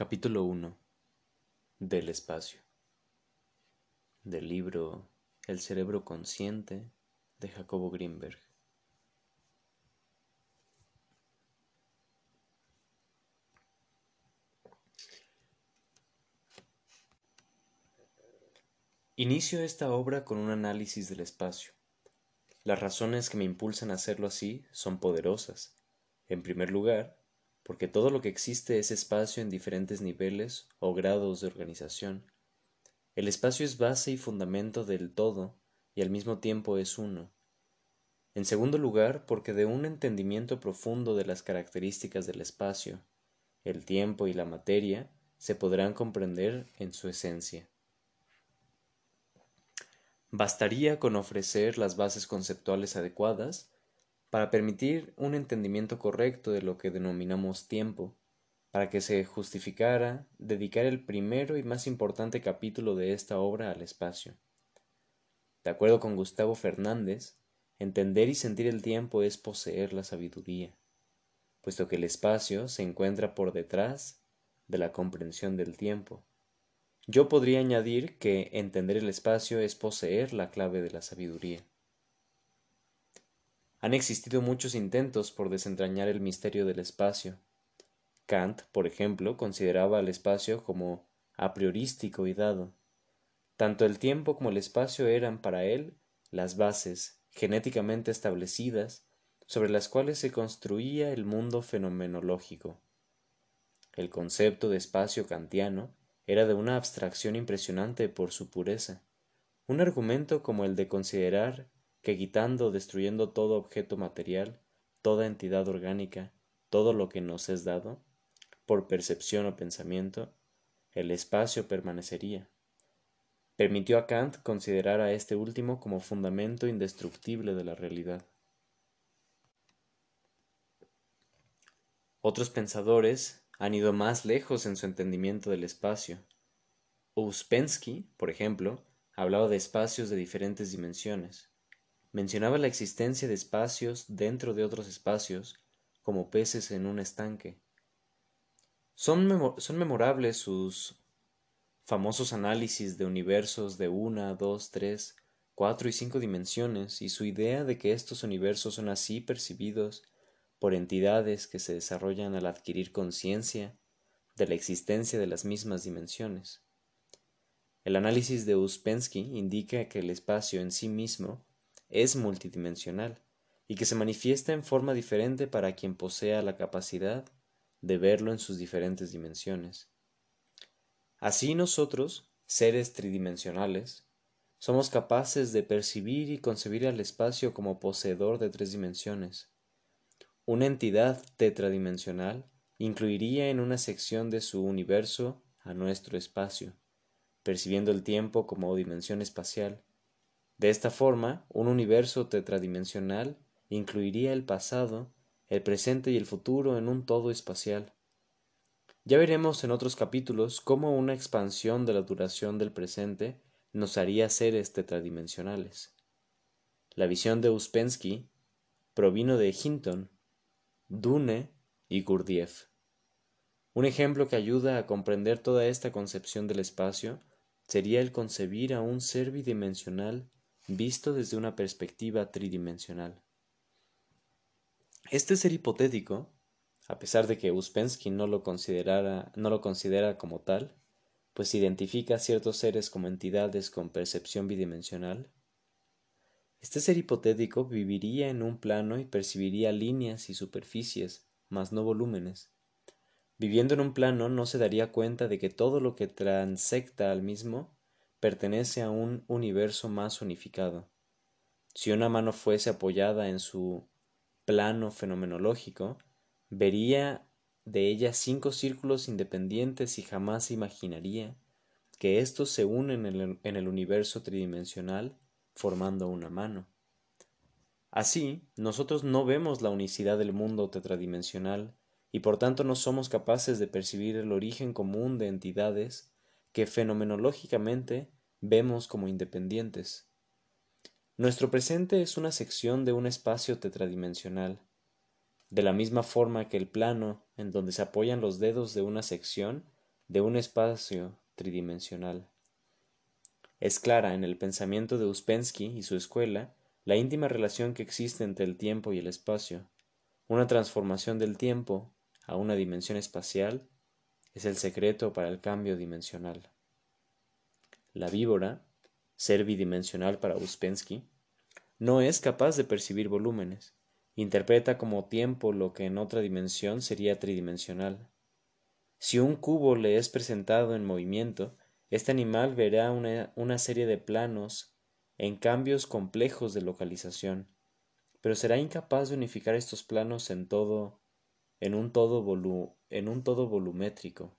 Capítulo 1 Del espacio Del libro El cerebro consciente de Jacobo Greenberg Inicio esta obra con un análisis del espacio. Las razones que me impulsan a hacerlo así son poderosas. En primer lugar, porque todo lo que existe es espacio en diferentes niveles o grados de organización. El espacio es base y fundamento del todo y al mismo tiempo es uno. En segundo lugar, porque de un entendimiento profundo de las características del espacio, el tiempo y la materia se podrán comprender en su esencia. Bastaría con ofrecer las bases conceptuales adecuadas para permitir un entendimiento correcto de lo que denominamos tiempo, para que se justificara dedicar el primero y más importante capítulo de esta obra al espacio. De acuerdo con Gustavo Fernández, entender y sentir el tiempo es poseer la sabiduría, puesto que el espacio se encuentra por detrás de la comprensión del tiempo. Yo podría añadir que entender el espacio es poseer la clave de la sabiduría. Han existido muchos intentos por desentrañar el misterio del espacio. Kant, por ejemplo, consideraba al espacio como a priorístico y dado. Tanto el tiempo como el espacio eran para él las bases genéticamente establecidas sobre las cuales se construía el mundo fenomenológico. El concepto de espacio kantiano era de una abstracción impresionante por su pureza. Un argumento como el de considerar que quitando o destruyendo todo objeto material, toda entidad orgánica, todo lo que nos es dado, por percepción o pensamiento, el espacio permanecería. Permitió a Kant considerar a este último como fundamento indestructible de la realidad. Otros pensadores han ido más lejos en su entendimiento del espacio. Ouspensky, por ejemplo, hablaba de espacios de diferentes dimensiones mencionaba la existencia de espacios dentro de otros espacios, como peces en un estanque. Son, son memorables sus famosos análisis de universos de una, dos, tres, cuatro y cinco dimensiones y su idea de que estos universos son así percibidos por entidades que se desarrollan al adquirir conciencia de la existencia de las mismas dimensiones. El análisis de Uspensky indica que el espacio en sí mismo es multidimensional y que se manifiesta en forma diferente para quien posea la capacidad de verlo en sus diferentes dimensiones. Así nosotros, seres tridimensionales, somos capaces de percibir y concebir al espacio como poseedor de tres dimensiones. Una entidad tetradimensional incluiría en una sección de su universo a nuestro espacio, percibiendo el tiempo como dimensión espacial, de esta forma, un universo tetradimensional incluiría el pasado, el presente y el futuro en un todo espacial. Ya veremos en otros capítulos cómo una expansión de la duración del presente nos haría seres tetradimensionales. La visión de Uspensky provino de Hinton, Dune y Gurdjieff. Un ejemplo que ayuda a comprender toda esta concepción del espacio sería el concebir a un ser bidimensional visto desde una perspectiva tridimensional. Este ser hipotético, a pesar de que Uspensky no lo, no lo considera como tal, pues identifica a ciertos seres como entidades con percepción bidimensional, este ser hipotético viviría en un plano y percibiría líneas y superficies, mas no volúmenes. Viviendo en un plano no se daría cuenta de que todo lo que transecta al mismo pertenece a un universo más unificado. Si una mano fuese apoyada en su plano fenomenológico, vería de ella cinco círculos independientes y jamás imaginaría que éstos se unen en el, en el universo tridimensional formando una mano. Así, nosotros no vemos la unicidad del mundo tetradimensional y por tanto no somos capaces de percibir el origen común de entidades que fenomenológicamente vemos como independientes. Nuestro presente es una sección de un espacio tetradimensional. De la misma forma que el plano en donde se apoyan los dedos de una sección de un espacio tridimensional. Es clara en el pensamiento de Uspensky y su escuela la íntima relación que existe entre el tiempo y el espacio. Una transformación del tiempo a una dimensión espacial es el secreto para el cambio dimensional. La víbora, ser bidimensional para Uspensky, no es capaz de percibir volúmenes, interpreta como tiempo lo que en otra dimensión sería tridimensional. Si un cubo le es presentado en movimiento, este animal verá una, una serie de planos en cambios complejos de localización, pero será incapaz de unificar estos planos en todo en un todo, en un todo volumétrico.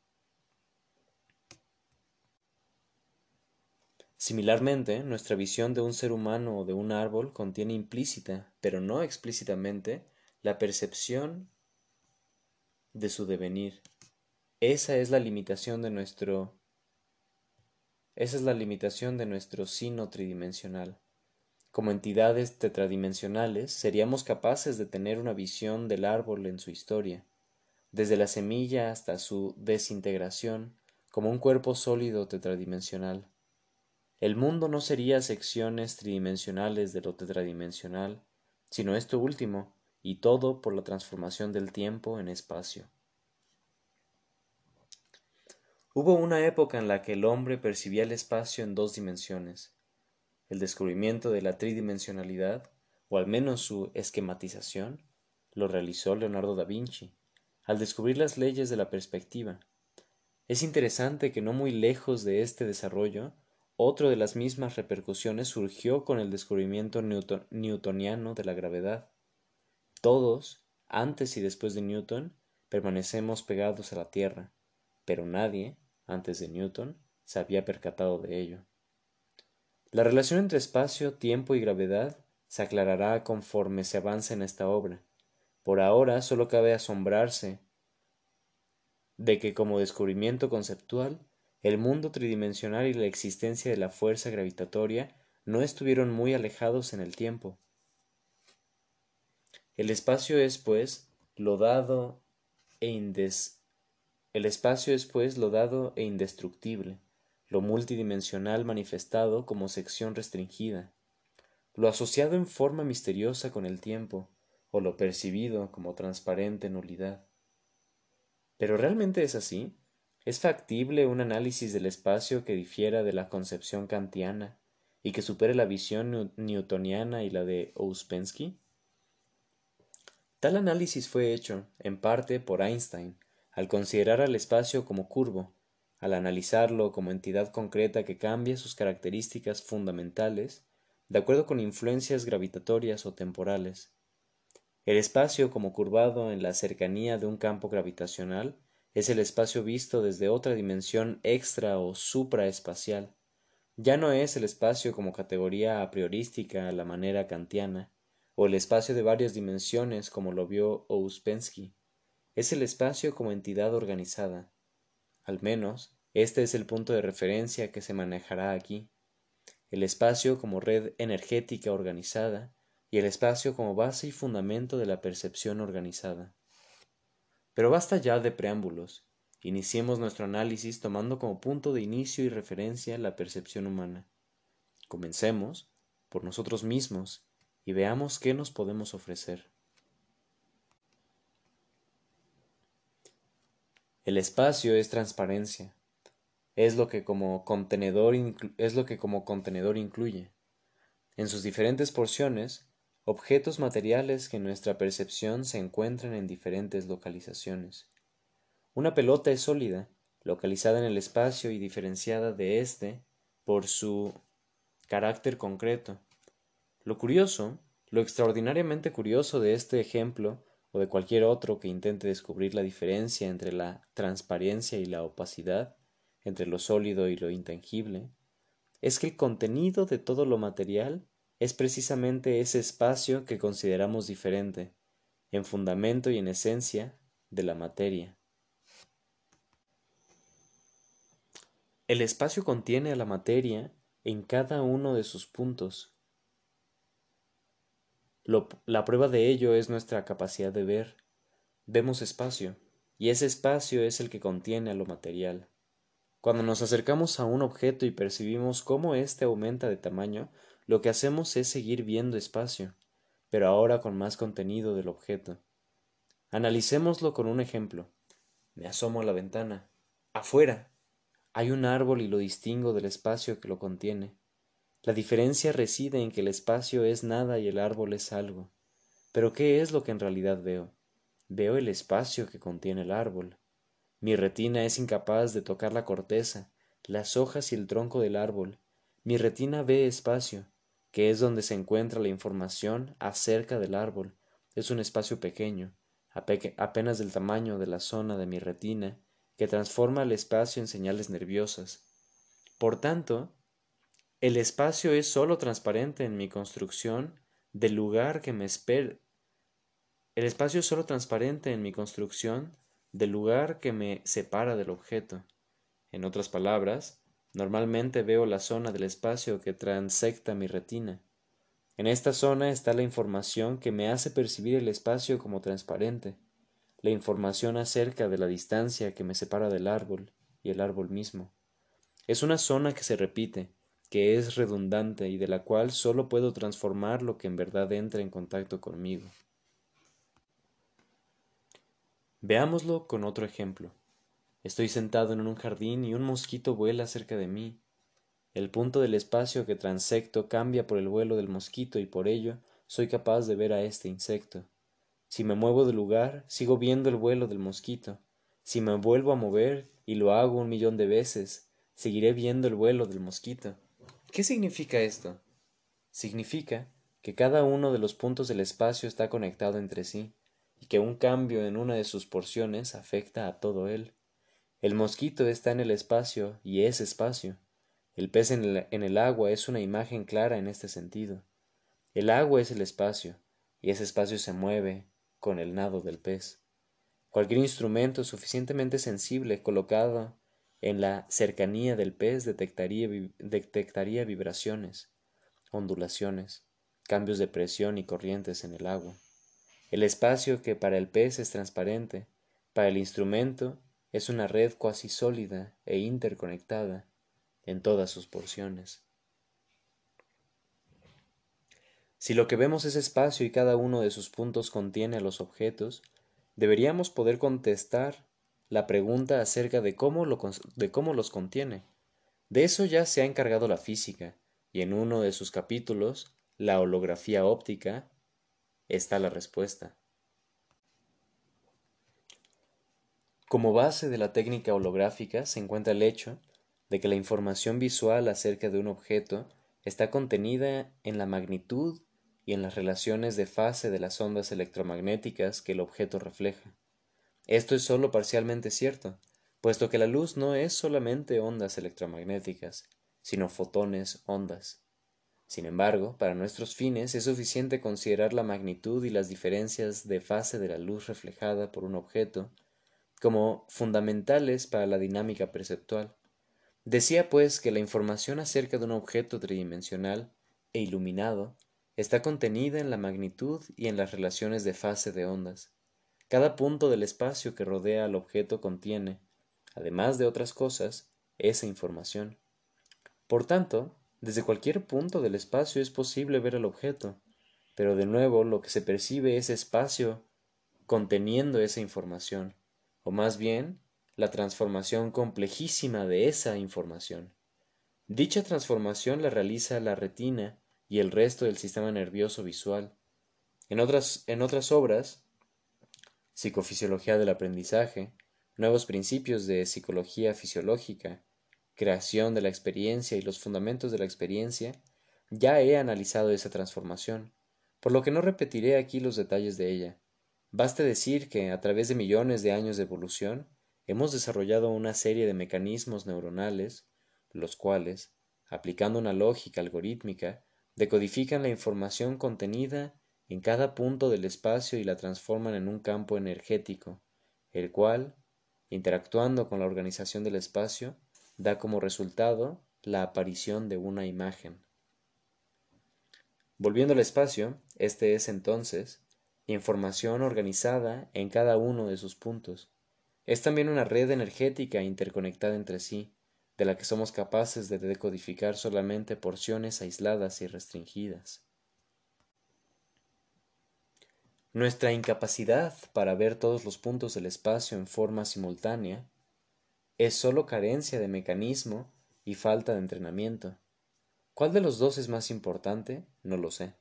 Similarmente, nuestra visión de un ser humano o de un árbol contiene implícita, pero no explícitamente, la percepción de su devenir. Esa es la limitación de nuestro esa es la limitación de nuestro sino tridimensional. Como entidades tetradimensionales, seríamos capaces de tener una visión del árbol en su historia, desde la semilla hasta su desintegración, como un cuerpo sólido tetradimensional. El mundo no sería secciones tridimensionales de lo tetradimensional, sino esto último, y todo por la transformación del tiempo en espacio. Hubo una época en la que el hombre percibía el espacio en dos dimensiones. El descubrimiento de la tridimensionalidad, o al menos su esquematización, lo realizó Leonardo da Vinci, al descubrir las leyes de la perspectiva. Es interesante que no muy lejos de este desarrollo, otro de las mismas repercusiones surgió con el descubrimiento newtoniano de la gravedad. Todos, antes y después de Newton, permanecemos pegados a la Tierra, pero nadie, antes de Newton, se había percatado de ello. La relación entre espacio, tiempo y gravedad se aclarará conforme se avance en esta obra. Por ahora solo cabe asombrarse de que como descubrimiento conceptual el mundo tridimensional y la existencia de la fuerza gravitatoria no estuvieron muy alejados en el tiempo. El espacio es, pues, lo dado e indes el espacio es, pues, lo dado e indestructible, lo multidimensional manifestado como sección restringida, lo asociado en forma misteriosa con el tiempo, o lo percibido como transparente nulidad. ¿Pero realmente es así? ¿Es factible un análisis del espacio que difiera de la concepción kantiana y que supere la visión newtoniana y la de Ouspensky? Tal análisis fue hecho, en parte, por Einstein, al considerar al espacio como curvo, al analizarlo como entidad concreta que cambia sus características fundamentales de acuerdo con influencias gravitatorias o temporales. El espacio como curvado en la cercanía de un campo gravitacional es el espacio visto desde otra dimensión extra o supraespacial. Ya no es el espacio como categoría a priorística a la manera kantiana, o el espacio de varias dimensiones como lo vio Ouspensky. Es el espacio como entidad organizada. Al menos, este es el punto de referencia que se manejará aquí. El espacio como red energética organizada y el espacio como base y fundamento de la percepción organizada. Pero basta ya de preámbulos. Iniciemos nuestro análisis tomando como punto de inicio y referencia la percepción humana. Comencemos por nosotros mismos y veamos qué nos podemos ofrecer. El espacio es transparencia. Es lo que como contenedor, es lo que como contenedor incluye. En sus diferentes porciones, objetos materiales que en nuestra percepción se encuentran en diferentes localizaciones. Una pelota es sólida, localizada en el espacio y diferenciada de éste por su carácter concreto. Lo curioso, lo extraordinariamente curioso de este ejemplo o de cualquier otro que intente descubrir la diferencia entre la transparencia y la opacidad, entre lo sólido y lo intangible, es que el contenido de todo lo material es precisamente ese espacio que consideramos diferente, en fundamento y en esencia, de la materia. El espacio contiene a la materia en cada uno de sus puntos. la prueba de ello es nuestra capacidad de ver. Vemos espacio, y ese espacio es el que contiene a lo material. Cuando nos acercamos a un objeto y percibimos cómo éste aumenta de tamaño, lo que hacemos es seguir viendo espacio, pero ahora con más contenido del objeto. Analicémoslo con un ejemplo. Me asomo a la ventana. Afuera. Hay un árbol y lo distingo del espacio que lo contiene. La diferencia reside en que el espacio es nada y el árbol es algo. Pero ¿qué es lo que en realidad veo? Veo el espacio que contiene el árbol. Mi retina es incapaz de tocar la corteza, las hojas y el tronco del árbol. Mi retina ve espacio, que es donde se encuentra la información acerca del árbol. Es un espacio pequeño, apenas del tamaño de la zona de mi retina, que transforma el espacio en señales nerviosas. Por tanto, el espacio es sólo transparente en mi construcción del lugar que me espera. El espacio es sólo transparente en mi construcción del lugar que me separa del objeto. En otras palabras, normalmente veo la zona del espacio que transecta mi retina. En esta zona está la información que me hace percibir el espacio como transparente la información acerca de la distancia que me separa del árbol y el árbol mismo. Es una zona que se repite, que es redundante y de la cual sólo puedo transformar lo que en verdad entra en contacto conmigo. Veámoslo con otro ejemplo. Estoy sentado en un jardín y un mosquito vuela cerca de mí. El punto del espacio que transecto cambia por el vuelo del mosquito y por ello soy capaz de ver a este insecto. Si me muevo de lugar, sigo viendo el vuelo del mosquito. Si me vuelvo a mover, y lo hago un millón de veces, seguiré viendo el vuelo del mosquito. ¿Qué significa esto? Significa que cada uno de los puntos del espacio está conectado entre sí, y que un cambio en una de sus porciones afecta a todo él. El mosquito está en el espacio y es espacio. El pez en el, agua es una imagen clara en este sentido. El agua es el espacio, y ese espacio se mueve, con el nado del pez. Cualquier instrumento suficientemente sensible colocado en la cercanía del pez detectaría vibraciones, ondulaciones, cambios de presión y corrientes en el agua. El espacio que para el pez es transparente, para el instrumento es una red cuasi sólida e interconectada en todas sus porciones. Si lo que vemos es espacio y cada uno de sus puntos contiene a los objetos, deberíamos poder contestar la pregunta acerca de cómo, de cómo los contiene. De eso ya se ha encargado la física, y en uno de sus capítulos, la holografía óptica, está la respuesta. Como base de la técnica holográfica se encuentra el hecho de que la información visual acerca de un objeto está contenida en la magnitud y en las relaciones de fase de las ondas electromagnéticas que el objeto refleja. Esto es sólo parcialmente cierto, puesto que la luz no es solamente ondas electromagnéticas, sino fotones ondas. Sin embargo, para nuestros fines es suficiente considerar la magnitud y las diferencias de fase de la luz reflejada por un objeto como fundamentales para la dinámica perceptual. Decía pues que la información acerca de un objeto tridimensional e iluminado está contenida en la magnitud y en las relaciones de fase de ondas. Cada punto del espacio que rodea al objeto contiene, además de otras cosas, esa información. Por tanto, desde cualquier punto del espacio es posible ver el objeto, pero de nuevo lo que se percibe es espacio conteniendo esa información, o más bien la transformación complejísima de esa información. Dicha transformación la realiza la retina y el resto del sistema nervioso visual. En otras, en otras obras, Psicofisiología del aprendizaje, Nuevos principios de psicología fisiológica, Creación de la experiencia y los fundamentos de la experiencia, ya he analizado esa transformación, por lo que no repetiré aquí los detalles de ella. Baste decir que, a través de millones de años de evolución, hemos desarrollado una serie de mecanismos neuronales, los cuales, aplicando una lógica algorítmica, decodifican la información contenida en cada punto del espacio y la transforman en un campo energético, el cual, interactuando con la organización del espacio, da como resultado la aparición de una imagen. Volviendo al espacio, este es entonces información organizada en cada uno de sus puntos. Es también una red energética interconectada entre sí, de la que somos capaces de decodificar solamente porciones aisladas y restringidas. Nuestra incapacidad para ver todos los puntos del espacio en forma simultánea es sólo carencia de mecanismo y falta de entrenamiento. ¿Cuál de los dos es más importante? No lo sé.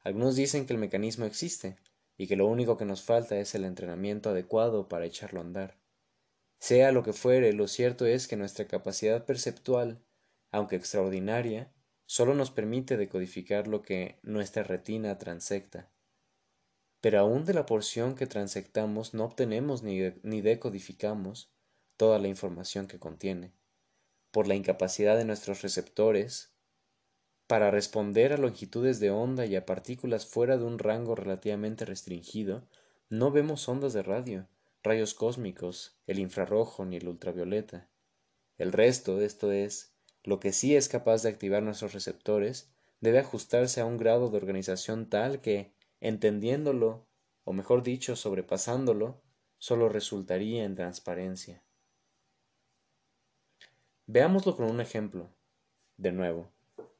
Algunos dicen que el mecanismo existe y que lo único que nos falta es el entrenamiento adecuado para echarlo a andar. Sea lo que fuere, lo cierto es que nuestra capacidad perceptual, aunque extraordinaria, sólo nos permite decodificar lo que nuestra retina transecta pero aún de la porción que transectamos no obtenemos ni, decodificamos toda la información que contiene, por la incapacidad de nuestros receptores para responder a longitudes de onda y a partículas fuera de un rango relativamente restringido, no vemos ondas de radio, rayos cósmicos, el infrarrojo ni el ultravioleta. El resto, esto es, lo que sí es capaz de activar nuestros receptores, debe ajustarse a un grado de organización tal que, entendiéndolo, o mejor dicho, sobrepasándolo, solo resultaría en transparencia. Veámoslo con un ejemplo. De nuevo,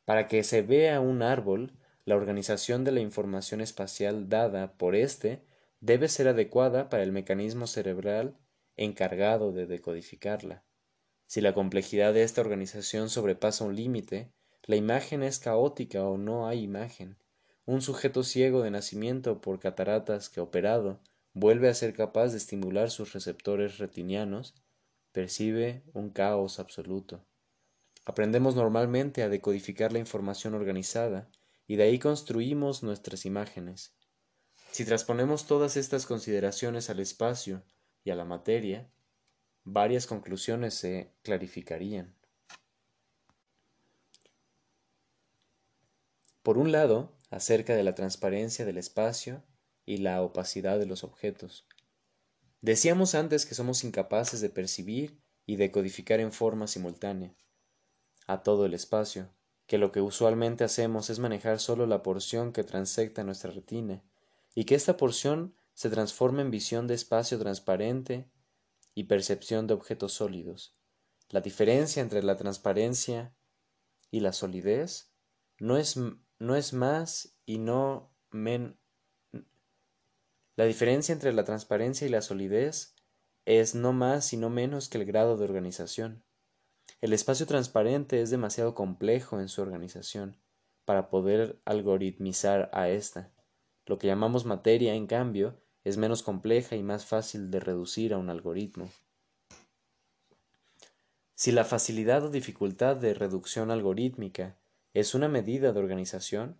para que se vea un árbol, la organización de la información espacial dada por éste debe ser adecuada para el mecanismo cerebral encargado de decodificarla. Si la complejidad de esta organización sobrepasa un límite, la imagen es caótica o no hay imagen, un sujeto ciego de nacimiento por cataratas que operado vuelve a ser capaz de estimular sus receptores retinianos, percibe un caos absoluto. Aprendemos normalmente a decodificar la información organizada y de ahí construimos nuestras imágenes. Si transponemos todas estas consideraciones al espacio y a la materia, varias conclusiones se clarificarían. Por un lado, acerca de la transparencia del espacio y la opacidad de los objetos. Decíamos antes que somos incapaces de percibir y de codificar en forma simultánea a todo el espacio, que lo que usualmente hacemos es manejar solo la porción que transecta nuestra retina, y que esta porción se transforma en visión de espacio transparente y percepción de objetos sólidos. La diferencia entre la transparencia y la solidez no es no es más y no men la diferencia entre la transparencia y la solidez es no más y no menos que el grado de organización. El espacio transparente es demasiado complejo en su organización para poder algoritmizar a ésta. Lo que llamamos materia, en cambio, es menos compleja y más fácil de reducir a un algoritmo. Si la facilidad o dificultad de reducción algorítmica es una medida de organización,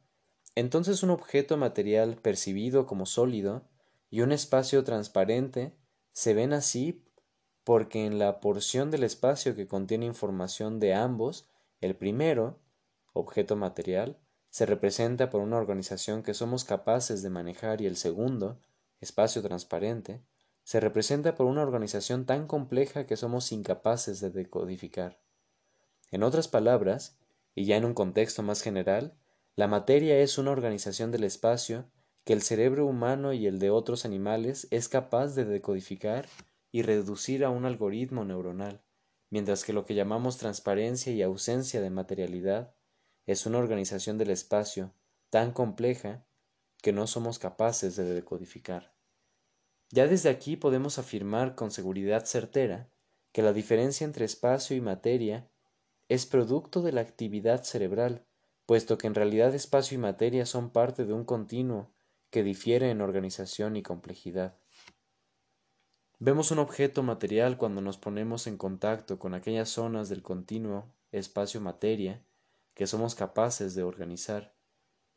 entonces un objeto material percibido como sólido y un espacio transparente se ven así porque en la porción del espacio que contiene información de ambos, el primero, objeto material, se representa por una organización que somos capaces de manejar y el segundo, espacio transparente, se representa por una organización tan compleja que somos incapaces de decodificar. En otras palabras, y ya en un contexto más general, la materia es una organización del espacio que el cerebro humano y el de otros animales es capaz de decodificar y reducir a un algoritmo neuronal, mientras que lo que llamamos transparencia y ausencia de materialidad es una organización del espacio tan compleja que no somos capaces de decodificar. Ya desde aquí podemos afirmar con seguridad certera que la diferencia entre espacio y materia es producto de la actividad cerebral, puesto que en realidad espacio y materia son parte de un continuo que difiere en organización y complejidad. Vemos un objeto material cuando nos ponemos en contacto con aquellas zonas del continuo espacio-materia que somos capaces de organizar.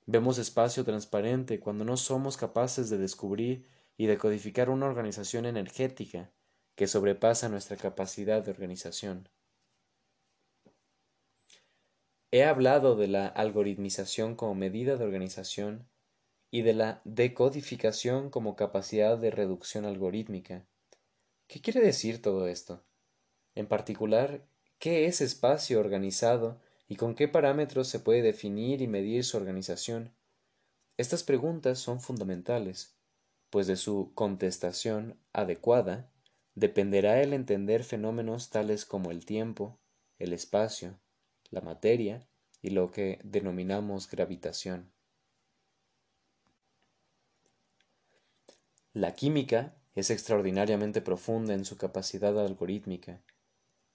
Vemos espacio transparente cuando no somos capaces de descubrir y de codificar una organización energética que sobrepasa nuestra capacidad de organización. He hablado de la algoritmización como medida de organización y de la decodificación como capacidad de reducción algorítmica. ¿Qué quiere decir todo esto? En particular, ¿qué es espacio organizado y con qué parámetros se puede definir y medir su organización? Estas preguntas son fundamentales, pues de su contestación adecuada dependerá el entender fenómenos tales como el tiempo, el espacio, la materia y lo que denominamos gravitación. La química es extraordinariamente profunda en su capacidad algorítmica.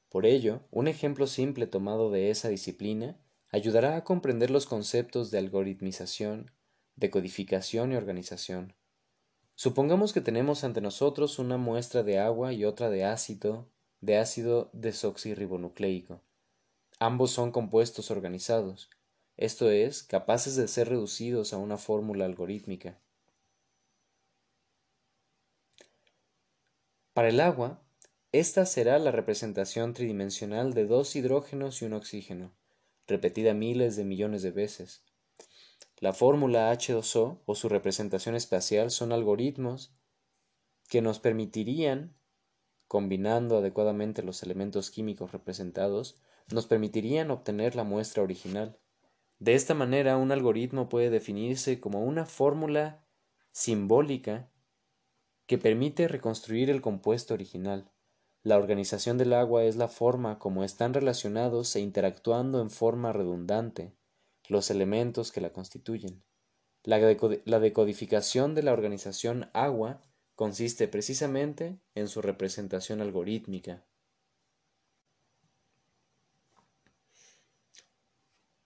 Por ello, un ejemplo simple tomado de esa disciplina ayudará a comprender los conceptos de algoritmización, decodificación y organización. Supongamos que tenemos ante nosotros una muestra de agua y otra de ácido, de ácido desoxirribonucleico. Ambos son compuestos organizados, esto es, capaces de ser reducidos a una fórmula algorítmica. Para el agua, esta será la representación tridimensional de dos hidrógenos y un oxígeno, repetida miles de millones de veces. La fórmula H2O o su representación espacial son algoritmos que nos permitirían, combinando adecuadamente los elementos químicos representados, nos permitirían obtener la muestra original. De esta manera, un algoritmo puede definirse como una fórmula simbólica que permite reconstruir el compuesto original. La organización del agua es la forma como están relacionados e interactuando en forma redundante los elementos que la constituyen. La, decodificación de la organización agua consiste precisamente en su representación algorítmica.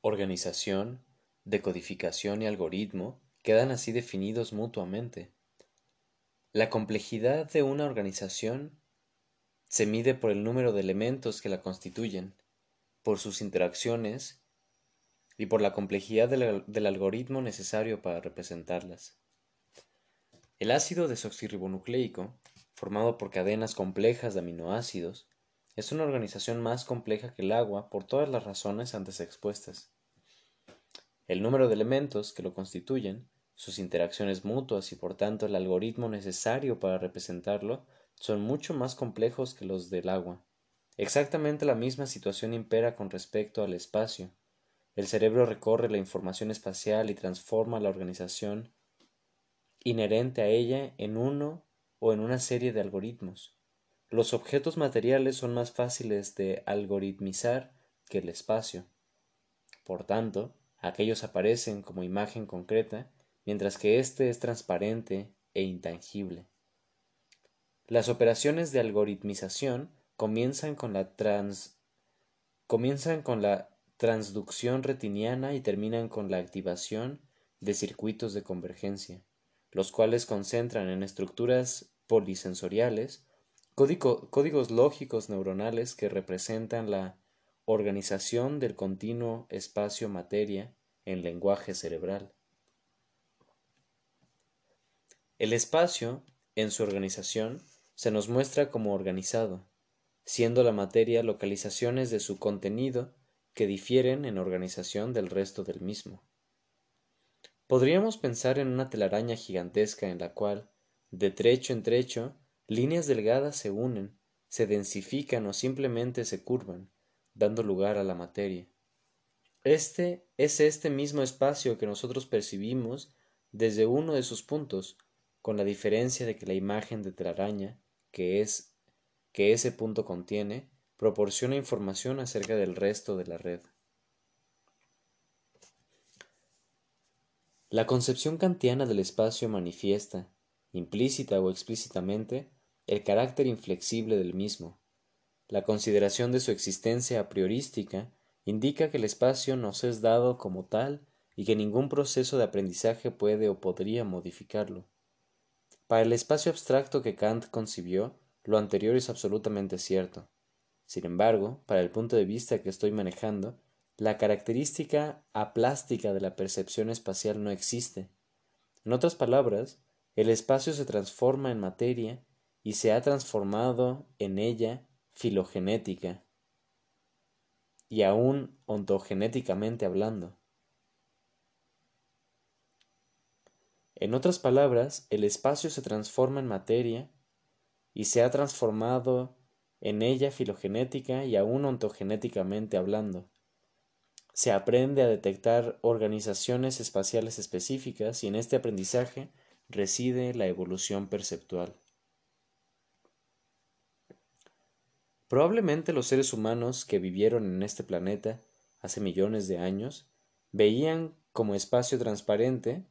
Organización, decodificación y algoritmo quedan así definidos mutuamente. La complejidad de una organización se mide por el número de elementos que la constituyen, por sus interacciones y por la complejidad del, algoritmo necesario para representarlas. El ácido desoxirribonucleico, formado por cadenas complejas de aminoácidos, es una organización más compleja que el agua por todas las razones antes expuestas. El número de elementos que lo constituyen, sus interacciones mutuas y por tanto el algoritmo necesario para representarlo son mucho más complejos que los del agua. Exactamente la misma situación impera con respecto al espacio, el cerebro recorre la información espacial y transforma la organización inherente a ella en uno o en una serie de algoritmos. Los objetos materiales son más fáciles de algoritmizar que el espacio. Por tanto, aquellos aparecen como imagen concreta, mientras que éste es transparente e intangible. Las operaciones de algoritmización comienzan con la trans comienzan con la transducción retiniana y terminan con la activación de circuitos de convergencia, los cuales concentran en estructuras polisensoriales códigos lógicos neuronales que representan la organización del continuo espacio-materia en lenguaje cerebral. El espacio, en su organización, se nos muestra como organizado, siendo la materia localizaciones de su contenido que difieren en organización del resto del mismo. Podríamos pensar en una telaraña gigantesca en la cual, de trecho en trecho, líneas delgadas se unen, se densifican o simplemente se curvan, dando lugar a la materia. Este es este mismo espacio que nosotros percibimos desde uno de sus puntos, con la diferencia de que la imagen de telaraña, que es que ese punto contiene, proporciona información acerca del resto de la red. La concepción kantiana del espacio manifiesta, implícita o explícitamente, el carácter inflexible del mismo. La consideración de su existencia a priorística indica que el espacio nos es dado como tal y que ningún proceso de aprendizaje puede o podría modificarlo. Para el espacio abstracto que Kant concibió, lo anterior es absolutamente cierto. Sin embargo, para el punto de vista que estoy manejando, la característica aplástica de la percepción espacial no existe. En otras palabras, el espacio se transforma en materia y se ha transformado en ella filogenética y aún ontogenéticamente hablando. En otras palabras, el espacio se transforma en materia y se ha transformado en ella filogenética y aún ontogenéticamente hablando. Se aprende a detectar organizaciones espaciales específicas y en este aprendizaje reside la evolución perceptual. Probablemente los seres humanos que vivieron en este planeta hace millones de años veían como espacio transparente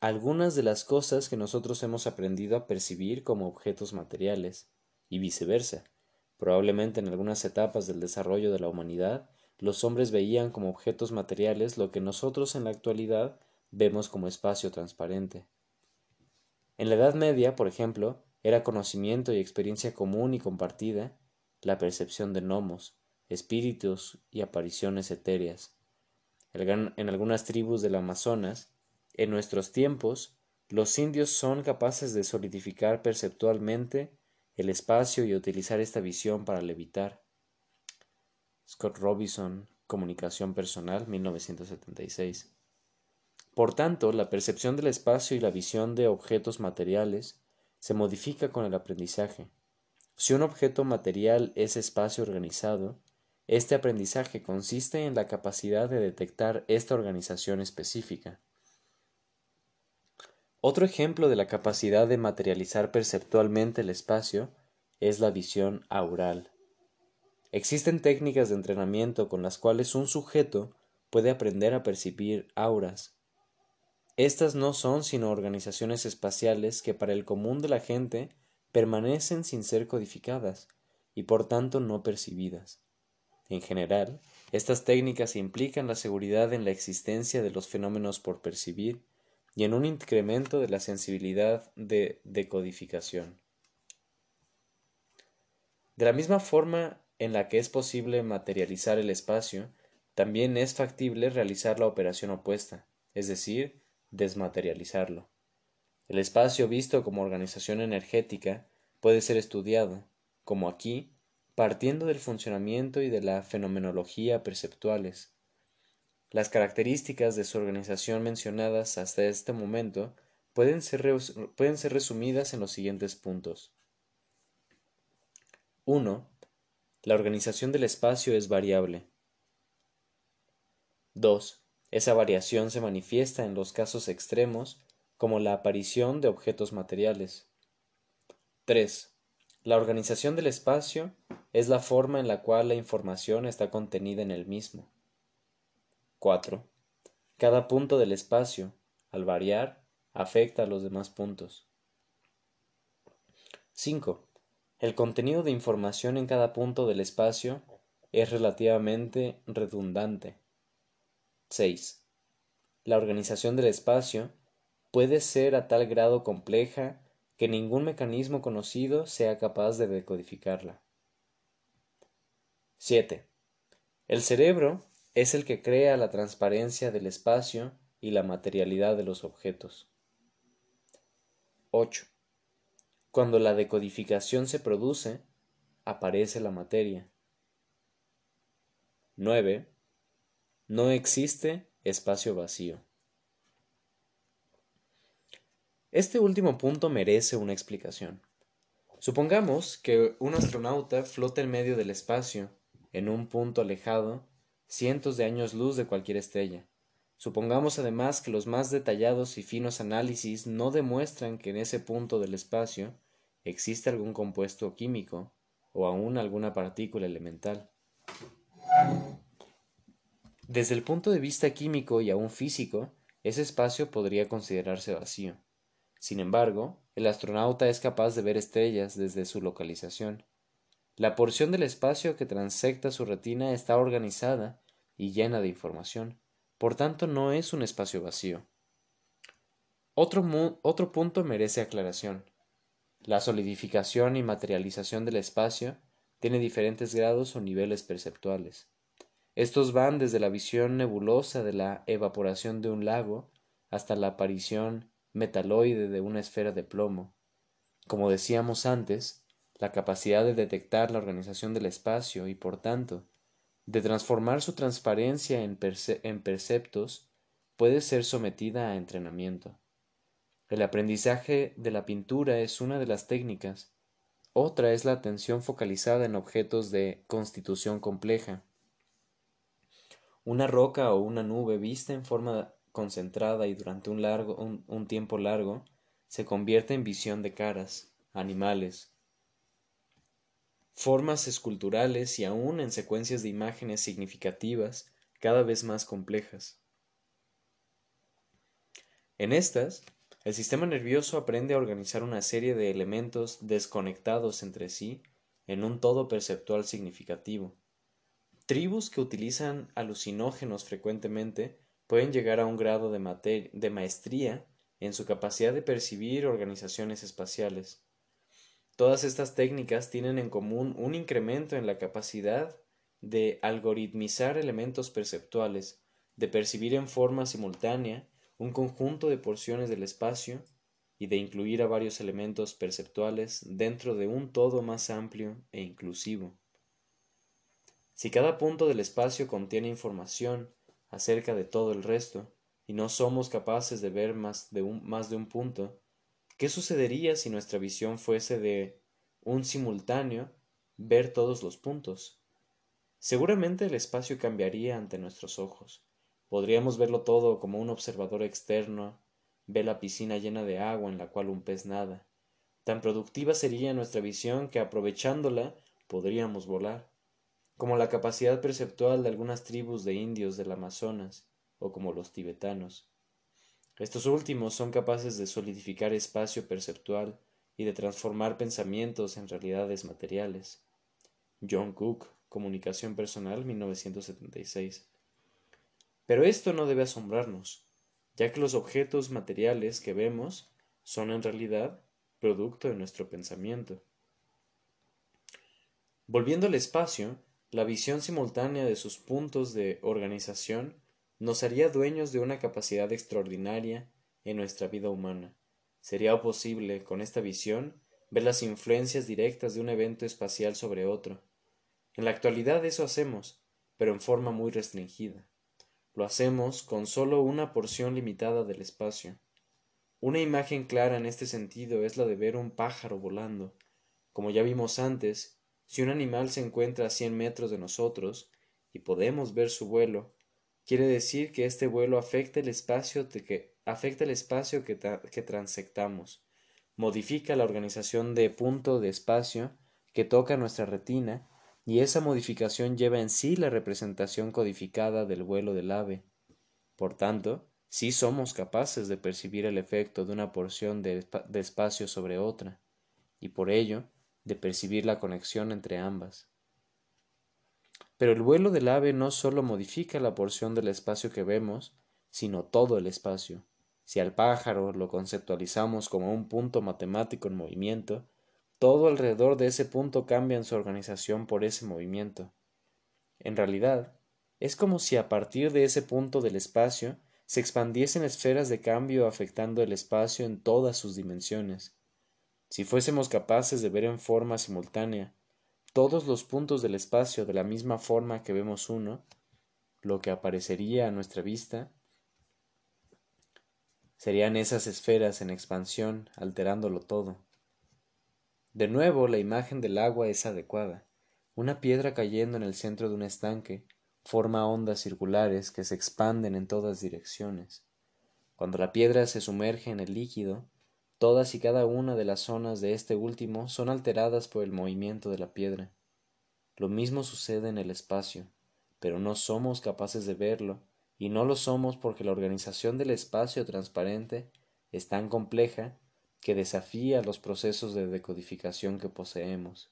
algunas de las cosas que nosotros hemos aprendido a percibir como objetos materiales, y viceversa. Probablemente en algunas etapas del desarrollo de la humanidad, los hombres veían como objetos materiales lo que nosotros en la actualidad vemos como espacio transparente. En la Edad Media, por ejemplo, era conocimiento y experiencia común y compartida la percepción de gnomos, espíritus y apariciones etéreas. En algunas tribus del Amazonas, en nuestros tiempos, los indios son capaces de solidificar perceptualmente el espacio y utilizar esta visión para levitar. Scott Robinson, Comunicación Personal, 1976. Por tanto, la percepción del espacio y la visión de objetos materiales se modifica con el aprendizaje. Si un objeto material es espacio organizado, este aprendizaje consiste en la capacidad de detectar esta organización específica. Otro ejemplo de la capacidad de materializar perceptualmente el espacio es la visión aural. Existen técnicas de entrenamiento con las cuales un sujeto puede aprender a percibir auras. Estas no son sino organizaciones espaciales que para el común de la gente permanecen sin ser codificadas y por tanto no percibidas. En general, estas técnicas implican la seguridad en la existencia de los fenómenos por percibir y en un incremento de la sensibilidad de decodificación. De la misma forma en la que es posible materializar el espacio, también es factible realizar la operación opuesta, es decir, desmaterializarlo. El espacio visto como organización energética puede ser estudiado, como aquí, partiendo del funcionamiento y de la fenomenología perceptuales. Las características de su organización mencionadas hasta este momento pueden ser, pueden ser resumidas en los siguientes puntos. 1. La organización del espacio es variable. 2. Esa variación se manifiesta en los casos extremos como la aparición de objetos materiales. 3. La organización del espacio es la forma en la cual la información está contenida en el mismo. 4. Cada punto del espacio, al variar, afecta a los demás puntos. 5. El contenido de información en cada punto del espacio es relativamente redundante. 6. La organización del espacio puede ser a tal grado compleja que ningún mecanismo conocido sea capaz de decodificarla. 7. El cerebro es el que crea la transparencia del espacio y la materialidad de los objetos. 8. Cuando la decodificación se produce, aparece la materia. 9. No existe espacio vacío. Este último punto merece una explicación. Supongamos que un astronauta flota en medio del espacio, en un punto alejado, cientos de años luz de cualquier estrella. Supongamos además que los más detallados y finos análisis no demuestran que en ese punto del espacio existe algún compuesto químico o aún alguna partícula elemental. Desde el punto de vista químico y aún físico, ese espacio podría considerarse vacío. Sin embargo, el astronauta es capaz de ver estrellas desde su localización. La porción del espacio que transecta su retina está organizada y llena de información, por tanto no es un espacio vacío. Otro, otro punto merece aclaración. La solidificación y materialización del espacio tiene diferentes grados o niveles perceptuales. Estos van desde la visión nebulosa de la evaporación de un lago hasta la aparición metaloide de una esfera de plomo. Como decíamos antes, la capacidad de detectar la organización del espacio y, por tanto, de transformar su transparencia en, en perceptos puede ser sometida a entrenamiento. El aprendizaje de la pintura es una de las técnicas. Otra es la atención focalizada en objetos de constitución compleja. Una roca o una nube vista en forma concentrada y durante un, largo, un, tiempo largo, se convierte en visión de caras, animales, formas esculturales y aún en secuencias de imágenes significativas cada vez más complejas. En estas, el sistema nervioso aprende a organizar una serie de elementos desconectados entre sí en un todo perceptual significativo. Tribus que utilizan alucinógenos frecuentemente pueden llegar a un grado de, de maestría en su capacidad de percibir organizaciones espaciales. Todas estas técnicas tienen en común un incremento en la capacidad de algoritmizar elementos perceptuales, de percibir en forma simultánea un conjunto de porciones del espacio y de incluir a varios elementos perceptuales dentro de un todo más amplio e inclusivo. Si cada punto del espacio contiene información acerca de todo el resto, y no somos capaces de ver más de un, punto, ¿qué sucedería si nuestra visión fuese de un simultáneo ver todos los puntos? Seguramente el espacio cambiaría ante nuestros ojos. Podríamos verlo todo como un observador externo ve la piscina llena de agua en la cual un pez nada. Tan productiva sería nuestra visión que aprovechándola podríamos volar, como la capacidad perceptual de algunas tribus de indios del Amazonas, o como los tibetanos. Estos últimos son capaces de solidificar espacio perceptual y de transformar pensamientos en realidades materiales. John Cook, Comunicación Personal, 1976. Pero esto no debe asombrarnos, ya que los objetos materiales que vemos son en realidad producto de nuestro pensamiento. Volviendo al espacio, la visión simultánea de sus puntos de organización nos haría dueños de una capacidad extraordinaria en nuestra vida humana. Sería posible, con esta visión, ver las influencias directas de un evento espacial sobre otro. En la actualidad eso hacemos, pero en forma muy restringida. Lo hacemos con solo una porción limitada del espacio. Una imagen clara en este sentido es la de ver un pájaro volando. Como ya vimos antes, si un animal se encuentra a cien metros de nosotros y podemos ver su vuelo, quiere decir que este vuelo afecta el espacio, que, afecta el espacio que, que transectamos, modifica la organización de punto de espacio que toca nuestra retina y esa modificación lleva en sí la representación codificada del vuelo del ave. Por tanto, sí somos capaces de percibir el efecto de una porción de, de espacio sobre otra, y por ello de percibir la conexión entre ambas. Pero el vuelo del ave no sólo modifica la porción del espacio que vemos, sino todo el espacio. Si al pájaro lo conceptualizamos como un punto matemático en movimiento, todo alrededor de ese punto cambia en su organización por ese movimiento. En realidad, es como si a partir de ese punto del espacio se expandiesen esferas de cambio afectando el espacio en todas sus dimensiones. Si fuésemos capaces de ver en forma simultánea todos los puntos del espacio de la misma forma que vemos uno, lo que aparecería a nuestra vista serían esas esferas en expansión alterándolo todo. De nuevo la imagen del agua es adecuada. Una piedra cayendo en el centro de un estanque forma ondas circulares que se expanden en todas direcciones. Cuando la piedra se sumerge en el líquido, todas y cada una de las zonas de este último son alteradas por el movimiento de la piedra. Lo mismo sucede en el espacio, pero no somos capaces de verlo, y no lo somos porque la organización del espacio transparente es tan compleja que desafía los procesos de decodificación que poseemos.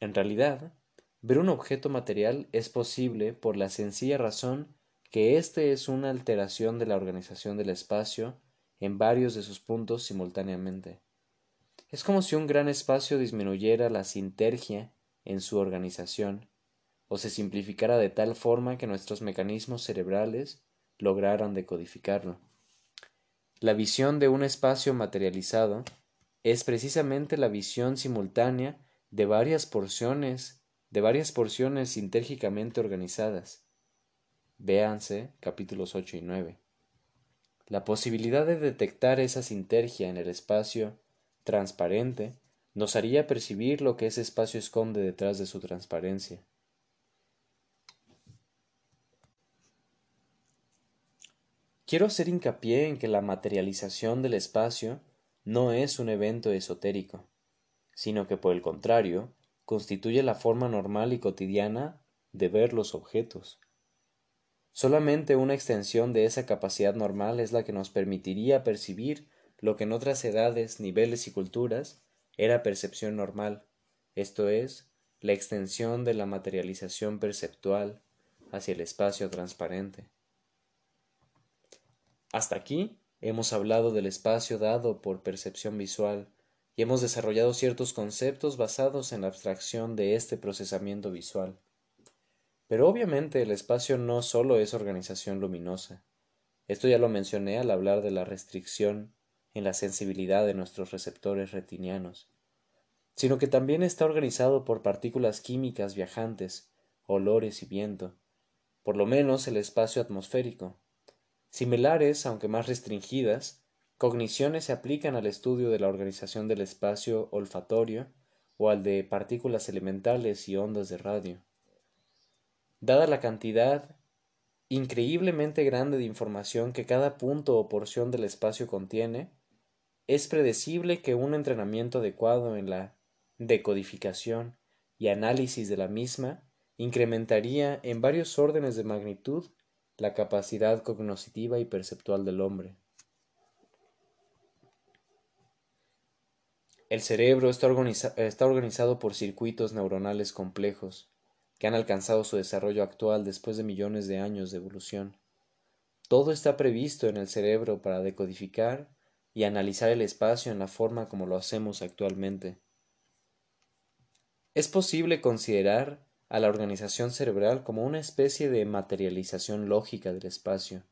En realidad, ver un objeto material es posible por la sencilla razón que éste es una alteración de la organización del espacio en varios de sus puntos simultáneamente. Es como si un gran espacio disminuyera la sintergia en su organización, o se simplificara de tal forma que nuestros mecanismos cerebrales lograran decodificarlo. La visión de un espacio materializado es precisamente la visión simultánea de varias porciones, de varias porciones sintérgicamente organizadas. Véanse capítulos 8 y 9. La posibilidad de detectar esa sintergia en el espacio transparente nos haría percibir lo que ese espacio esconde detrás de su transparencia. Quiero hacer hincapié en que la materialización del espacio no es un evento esotérico, sino que por el contrario, constituye la forma normal y cotidiana de ver los objetos. Solamente una extensión de esa capacidad normal es la que nos permitiría percibir lo que en otras edades, niveles y culturas era percepción normal, esto es, la extensión de la materialización perceptual hacia el espacio transparente. Hasta aquí hemos hablado del espacio dado por percepción visual y hemos desarrollado ciertos conceptos basados en la abstracción de este procesamiento visual. Pero obviamente el espacio no solo es organización luminosa. Esto ya lo mencioné al hablar de la restricción en la sensibilidad de nuestros receptores retinianos sino que también está organizado por partículas químicas viajantes, olores y viento, por lo menos el espacio atmosférico. Similares, aunque más restringidas, cogniciones se aplican al estudio de la organización del espacio olfatorio o al de partículas elementales y ondas de radio. Dada la cantidad increíblemente grande de información que cada punto o porción del espacio contiene, es predecible que un entrenamiento adecuado en la decodificación y análisis de la misma incrementaría en varios órdenes de magnitud la capacidad cognoscitiva y perceptual del hombre. El cerebro está, está, organizado por circuitos neuronales complejos que han alcanzado su desarrollo actual después de millones de años de evolución. Todo está previsto en el cerebro para decodificar y analizar el espacio en la forma como lo hacemos actualmente. Es posible considerar a la organización cerebral como una especie de materialización lógica del espacio.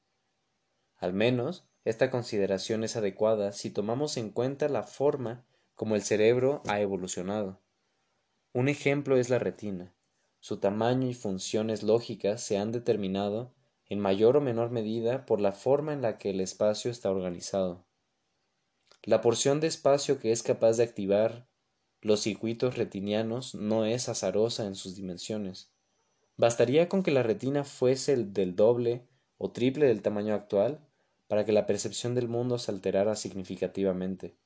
Al menos, esta consideración es adecuada si tomamos en cuenta la forma como el cerebro ha evolucionado. Un ejemplo es la retina. Su tamaño y funciones lógicas se han determinado en mayor o menor medida por la forma en la que el espacio está organizado. La porción de espacio que es capaz de activar los circuitos retinianos no es azarosa en sus dimensiones. Bastaría con que la retina fuese el del doble o triple del tamaño actual para que la percepción del mundo se alterara significativamente.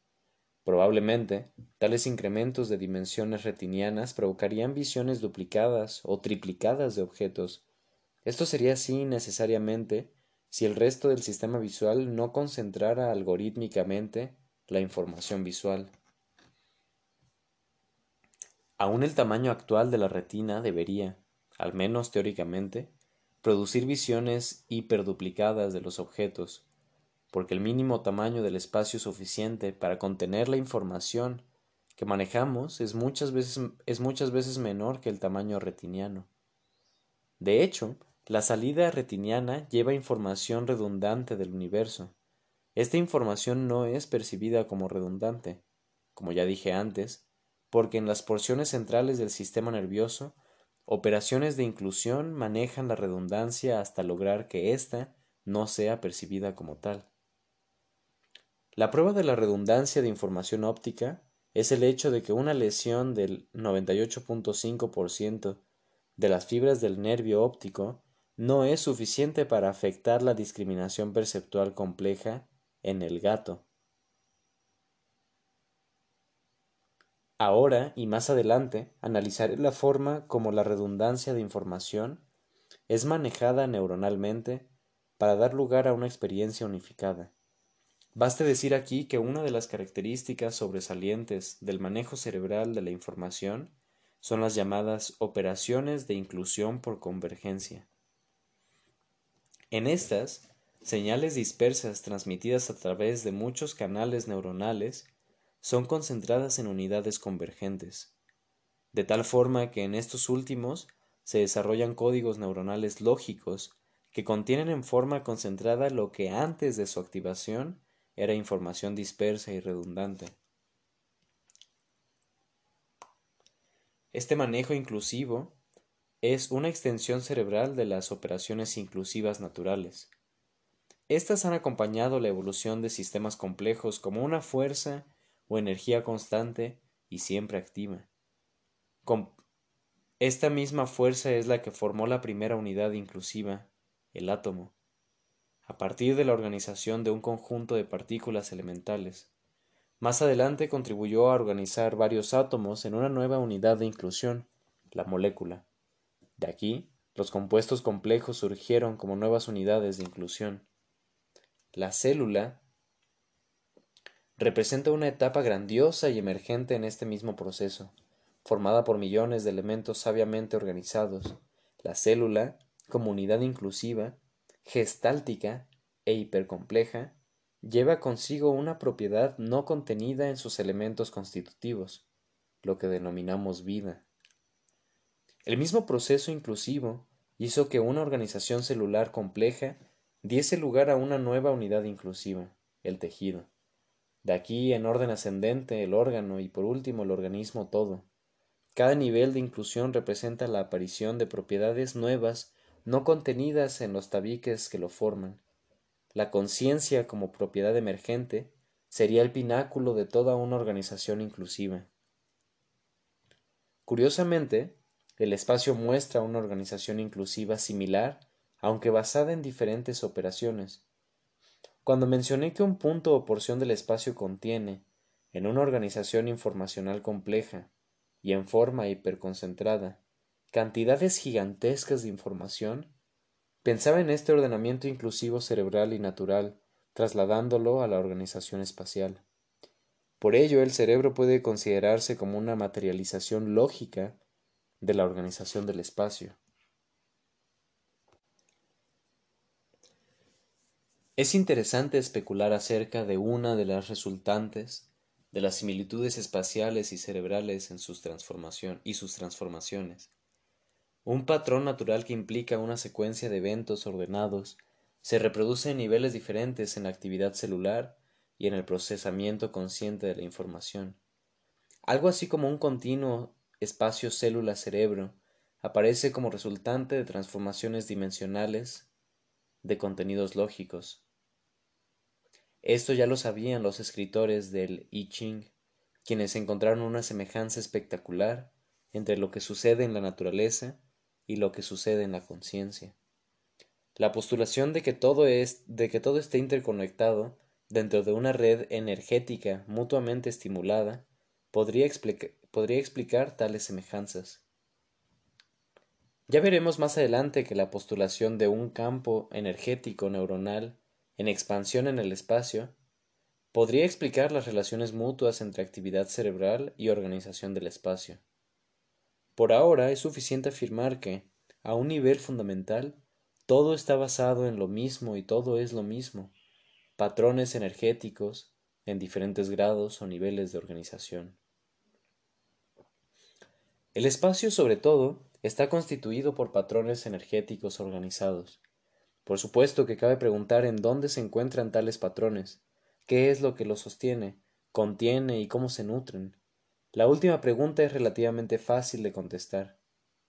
Probablemente, tales incrementos de dimensiones retinianas provocarían visiones duplicadas o triplicadas de objetos. Esto sería así necesariamente si el resto del sistema visual no concentrara algorítmicamente la información visual. Aún el tamaño actual de la retina debería, al menos teóricamente, producir visiones hiperduplicadas de los objetos, porque el mínimo tamaño del espacio suficiente para contener la información que manejamos es muchas veces, es muchas veces menor que el tamaño retiniano. De hecho, la salida retiniana lleva información redundante del universo. Esta información no es percibida como redundante. Como ya dije antes, porque en las porciones centrales del sistema nervioso, operaciones de inclusión manejan la redundancia hasta lograr que ésta no sea percibida como tal. La prueba de la redundancia de información óptica es el hecho de que una lesión del 98.5% de las fibras del nervio óptico no es suficiente para afectar la discriminación perceptual compleja en el gato. Ahora y más adelante analizaré la forma como la redundancia de información es manejada neuronalmente para dar lugar a una experiencia unificada. Baste decir aquí que una de las características sobresalientes del manejo cerebral de la información son las llamadas operaciones de inclusión por convergencia. En estas, señales dispersas transmitidas a través de muchos canales neuronales son concentradas en unidades convergentes, de tal forma que en estos últimos se desarrollan códigos neuronales lógicos que contienen en forma concentrada lo que antes de su activación era información dispersa y redundante. Este manejo inclusivo es una extensión cerebral de las operaciones inclusivas naturales. Estas han acompañado la evolución de sistemas complejos como una fuerza o energía constante y siempre activa. esta misma fuerza es la que formó la primera unidad inclusiva, el átomo, a partir de la organización de un conjunto de partículas elementales. Más adelante contribuyó a organizar varios átomos en una nueva unidad de inclusión, la molécula. De aquí, los compuestos complejos surgieron como nuevas unidades de inclusión. La célula representa una etapa grandiosa y emergente en este mismo proceso, formada por millones de elementos sabiamente organizados. La célula, como unidad inclusiva, gestáltica e hipercompleja, lleva consigo una propiedad no contenida en sus elementos constitutivos, lo que denominamos vida. El mismo proceso inclusivo hizo que una organización celular compleja diese lugar a una nueva unidad inclusiva, el tejido. De aquí en orden ascendente el órgano y por último el organismo todo. Cada nivel de inclusión representa la aparición de propiedades nuevas no contenidas en los tabiques que lo forman. La conciencia como propiedad emergente sería el pináculo de toda una organización inclusiva. Curiosamente, el espacio muestra una organización inclusiva similar, aunque basada en diferentes operaciones, cuando mencioné que un punto o porción del espacio contiene, en una organización informacional compleja y en forma hiperconcentrada, cantidades gigantescas de información, pensaba en este ordenamiento inclusivo cerebral y natural, trasladándolo a la organización espacial. Por ello, el cerebro puede considerarse como una materialización lógica de la organización del espacio. Es interesante especular acerca de una de las resultantes de las similitudes espaciales y cerebrales en sus transformación y sus transformaciones. Un patrón natural que implica una secuencia de eventos ordenados se reproduce en niveles diferentes en la actividad celular y en el procesamiento consciente de la información. Algo así como un continuo espacio célula-cerebro aparece como resultante de transformaciones dimensionales de contenidos lógicos, esto ya lo sabían los escritores del I Ching, quienes encontraron una semejanza espectacular entre lo que sucede en la naturaleza y lo que sucede en la conciencia. La postulación de que todo es de que todo esté interconectado dentro de una red energética mutuamente estimulada podría, podría explicar tales semejanzas. Ya veremos más adelante que la postulación de un campo energético neuronal en expansión en el espacio, podría explicar las relaciones mutuas entre actividad cerebral y organización del espacio. Por ahora es suficiente afirmar que, a un nivel fundamental, todo está basado en lo mismo y todo es lo mismo, patrones energéticos en diferentes grados o niveles de organización. El espacio, sobre todo, está constituido por patrones energéticos organizados, por supuesto que cabe preguntar en dónde se encuentran tales patrones, qué es lo que los sostiene, contiene y cómo se nutren. La última pregunta es relativamente fácil de contestar.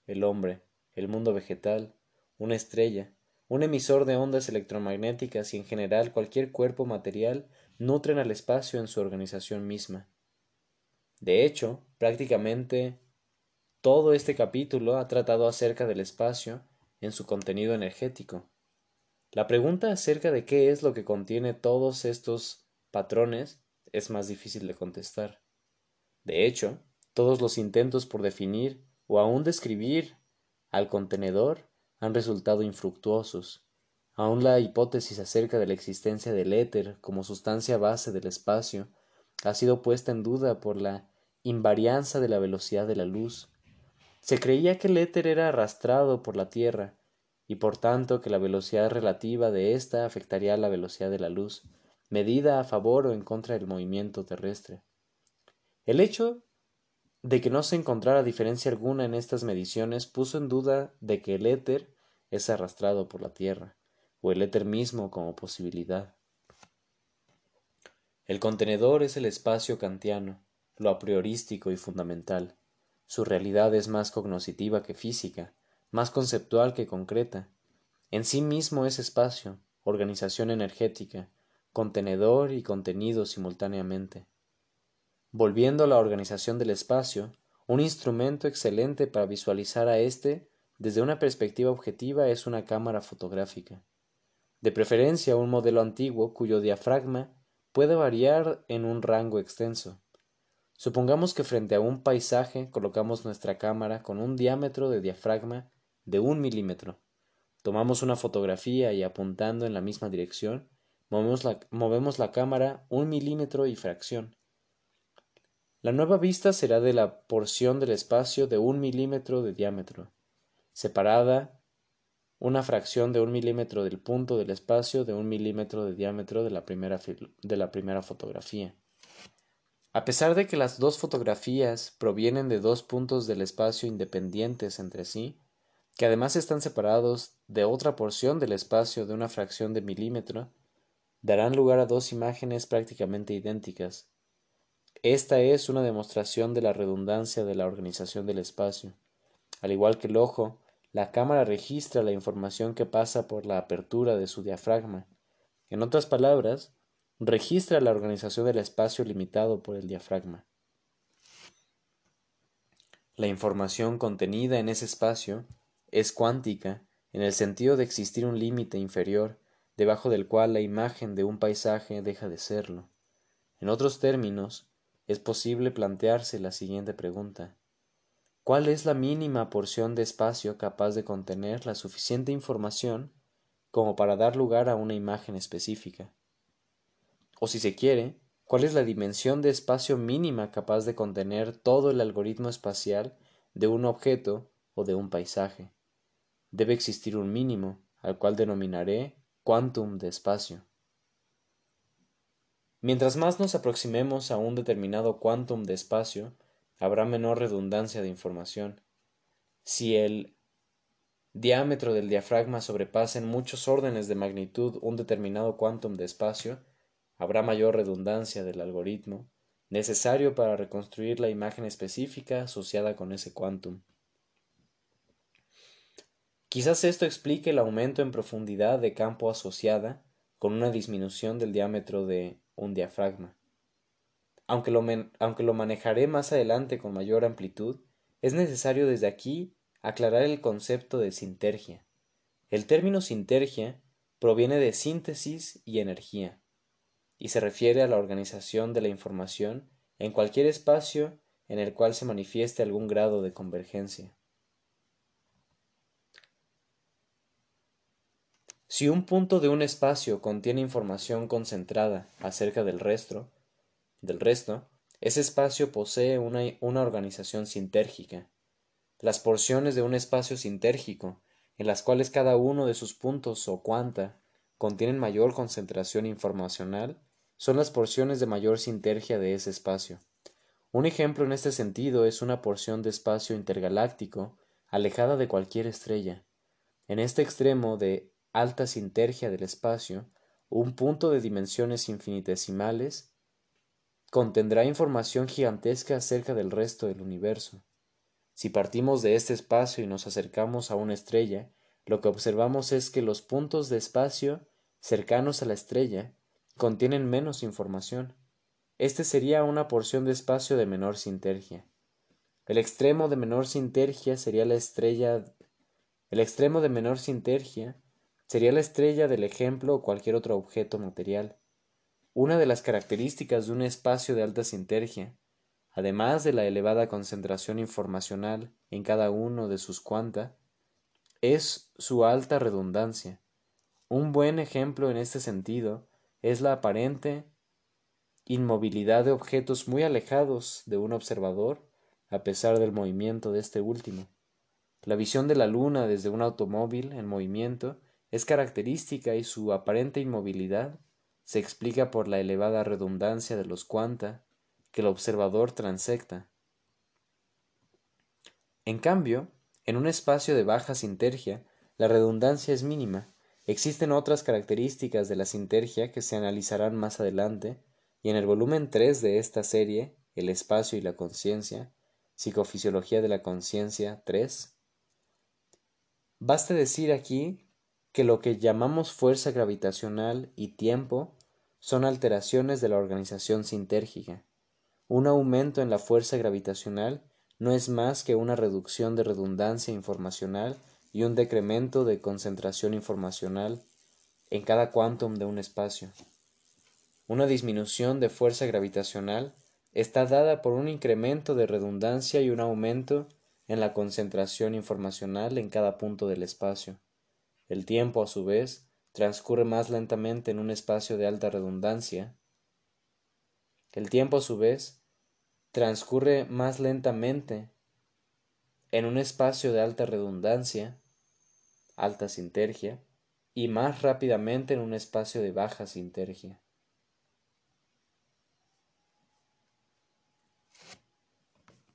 El hombre, el mundo vegetal, una estrella, un emisor de ondas electromagnéticas y en general cualquier cuerpo material nutren al espacio en su organización misma. De hecho, prácticamente todo este capítulo ha tratado acerca del espacio en su contenido energético. La pregunta acerca de qué es lo que contiene todos estos patrones es más difícil de contestar. De hecho, todos los intentos por definir o aún describir al contenedor han resultado infructuosos. Aún la hipótesis acerca de la existencia del éter como sustancia base del espacio ha sido puesta en duda por la invarianza de la velocidad de la luz. Se creía que el éter era arrastrado por la Tierra, y por tanto que la velocidad relativa de ésta afectaría la velocidad de la luz, medida a favor o en contra del movimiento terrestre. El hecho de que no se encontrara diferencia alguna en estas mediciones puso en duda de que el éter es arrastrado por la Tierra, o el éter mismo como posibilidad. El contenedor es el espacio kantiano, lo a priorístico y fundamental. Su realidad es más cognoscitiva que física, más conceptual que concreta. En sí mismo es espacio, organización energética, contenedor y contenido simultáneamente. Volviendo a la organización del espacio, un instrumento excelente para visualizar a éste desde una perspectiva objetiva es una cámara fotográfica. De preferencia un modelo antiguo cuyo diafragma puede variar en un rango extenso. Supongamos que frente a un paisaje colocamos nuestra cámara con un diámetro de diafragma de un milímetro. Tomamos una fotografía y apuntando en la misma dirección, movemos la, movemos la cámara un milímetro y fracción. La nueva vista será de la porción del espacio de un milímetro de diámetro, separada una fracción de un milímetro del punto del espacio de un milímetro de diámetro de la primera, de la primera fotografía. A pesar de que las dos fotografías provienen de dos puntos del espacio independientes entre sí, que además están separados de otra porción del espacio de una fracción de milímetro, darán lugar a dos imágenes prácticamente idénticas, esta es una demostración de la redundancia de la organización del espacio. Al igual que el ojo, la cámara registra la información que pasa por la apertura de su diafragma. En otras palabras, registra la organización del espacio limitado por el diafragma. La información contenida en ese espacio es cuántica en el sentido de existir un límite inferior debajo del cual la imagen de un paisaje deja de serlo. En otros términos, es posible plantearse la siguiente pregunta. ¿Cuál es la mínima porción de espacio capaz de contener la suficiente información como para dar lugar a una imagen específica? O si se quiere, ¿cuál es la dimensión de espacio mínima capaz de contener todo el algoritmo espacial de un objeto o de un paisaje? Debe existir un mínimo, al cual denominaré quantum de espacio. Mientras más nos aproximemos a un determinado quantum de espacio, habrá menor redundancia de información. Si el diámetro del diafragma sobrepasa en muchos órdenes de magnitud un determinado quantum de espacio, habrá mayor redundancia del algoritmo necesario para reconstruir la imagen específica asociada con ese quantum. Quizás esto explique el aumento en profundidad de campo asociada con una disminución del diámetro de un diafragma. Aunque lo, aunque lo manejaré más adelante con mayor amplitud, es necesario desde aquí aclarar el concepto de sintergia. El término sintergia proviene de síntesis y energía, y se refiere a la organización de la información en cualquier espacio en el cual se manifieste algún grado de convergencia. Si un punto de un espacio contiene información concentrada acerca del resto, del resto, ese espacio posee una, una organización sintérgica. Las porciones de un espacio sintérgico, en las cuales cada uno de sus puntos o cuanta contienen mayor concentración informacional, son las porciones de mayor sintergia de ese espacio. Un ejemplo en este sentido es una porción de espacio intergaláctico alejada de cualquier estrella. En este extremo de alta sintergia del espacio, un punto de dimensiones infinitesimales, contendrá información gigantesca acerca del resto del universo. Si partimos de este espacio y nos acercamos a una estrella, lo que observamos es que los puntos de espacio cercanos a la estrella contienen menos información. Este sería una porción de espacio de menor sintergia. El extremo de menor sintergia sería la estrella. El extremo de menor sintergia sería la estrella del ejemplo o cualquier otro objeto material. Una de las características de un espacio de alta sintergia, además de la elevada concentración informacional en cada uno de sus cuanta, es su alta redundancia. Un buen ejemplo en este sentido es la aparente inmovilidad de objetos muy alejados de un observador a pesar del movimiento de este último. La visión de la luna desde un automóvil en movimiento es característica y su aparente inmovilidad se explica por la elevada redundancia de los cuanta que el observador transecta. En cambio, en un espacio de baja sintergia, la redundancia es mínima. Existen otras características de la sintergia que se analizarán más adelante, y en el volumen 3 de esta serie, El espacio y la conciencia, Psicofisiología de la conciencia 3. Baste decir aquí que lo que llamamos fuerza gravitacional y tiempo son alteraciones de la organización sintérgica. Un aumento en la fuerza gravitacional no es más que una reducción de redundancia informacional y un decremento de concentración informacional en cada quantum de un espacio. Una disminución de fuerza gravitacional está dada por un incremento de redundancia y un aumento en la concentración informacional en cada punto del espacio. El tiempo, a su vez, transcurre más lentamente en un espacio de alta redundancia. El tiempo, a su vez, transcurre más lentamente en un espacio de alta redundancia, alta sintergia, y más rápidamente en un espacio de baja sintergia.